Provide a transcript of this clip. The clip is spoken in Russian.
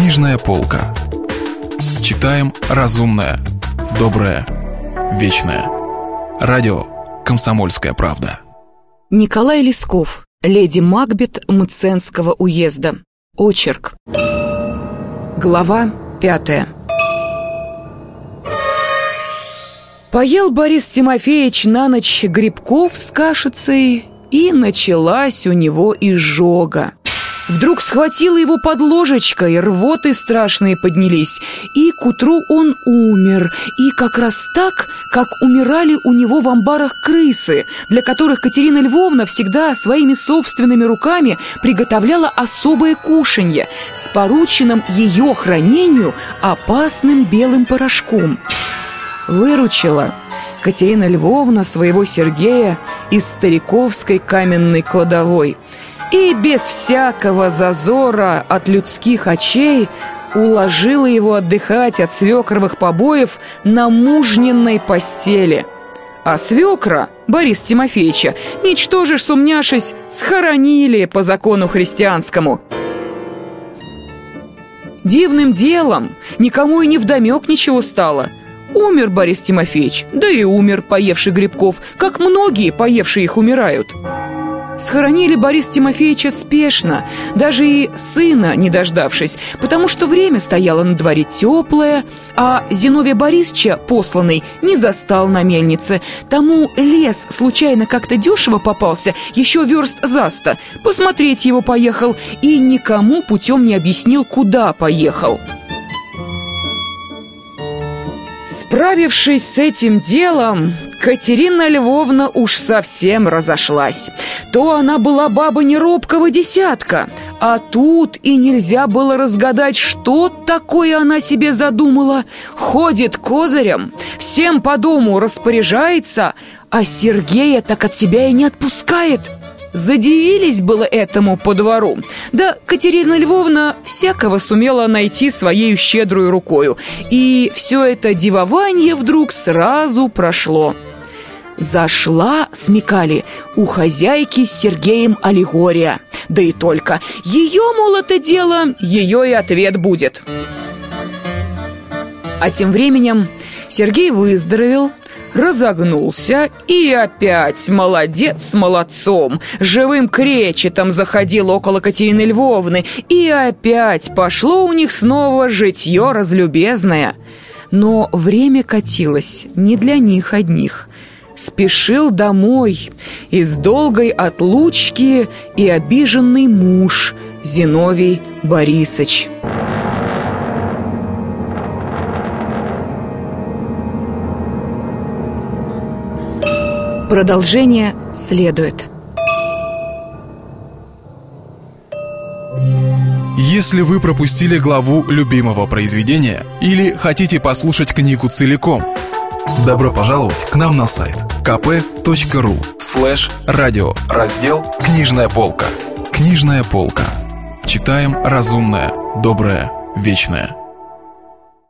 Книжная полка. Читаем разумное, доброе, вечное. Радио «Комсомольская правда». Николай Лесков, леди Макбет Мценского уезда. Очерк. Глава пятая. Поел Борис Тимофеевич на ночь грибков с кашицей, и началась у него изжога. Вдруг схватила его под ложечкой, рвоты страшные поднялись, и к утру он умер, и как раз так, как умирали у него в амбарах крысы, для которых Катерина Львовна всегда своими собственными руками приготовляла особое кушанье с порученным ее хранению опасным белым порошком. Выручила Катерина Львовна своего Сергея из стариковской каменной кладовой – и без всякого зазора от людских очей уложила его отдыхать от свекровых побоев на мужненной постели. А свекра, Борис Тимофеевича, ничтоже сумняшись, схоронили по закону христианскому. Дивным делом никому и не вдомек ничего стало – Умер Борис Тимофеевич, да и умер, поевший грибков, как многие, поевшие их, умирают. Схоронили Борис Тимофеевича спешно, даже и сына не дождавшись, потому что время стояло на дворе теплое, а Зиновия Борисовича, посланный, не застал на мельнице. Тому лес случайно как-то дешево попался, еще верст заста. Посмотреть его поехал и никому путем не объяснил, куда поехал. Справившись с этим делом, Катерина Львовна уж совсем разошлась. То она была баба неробкого десятка, а тут и нельзя было разгадать, что такое она себе задумала. Ходит козырем, всем по дому распоряжается, а Сергея так от себя и не отпускает. Задивились было этому по двору. Да Катерина Львовна всякого сумела найти своей щедрую рукою. И все это дивование вдруг сразу прошло. Зашла, смекали, у хозяйки с Сергеем аллегория. Да и только. Ее, мол, это дело, ее и ответ будет. А тем временем Сергей выздоровел, разогнулся и опять молодец с молодцом, живым кречетом заходил около Катерины Львовны, и опять пошло у них снова житье разлюбезное. Но время катилось не для них одних спешил домой из долгой отлучки и обиженный муж Зиновий Борисович. Продолжение следует. Если вы пропустили главу любимого произведения или хотите послушать книгу целиком – Добро пожаловать к нам на сайт kp.ru слэш радио раздел «Книжная полка». «Книжная полка». Читаем разумное, доброе, вечное –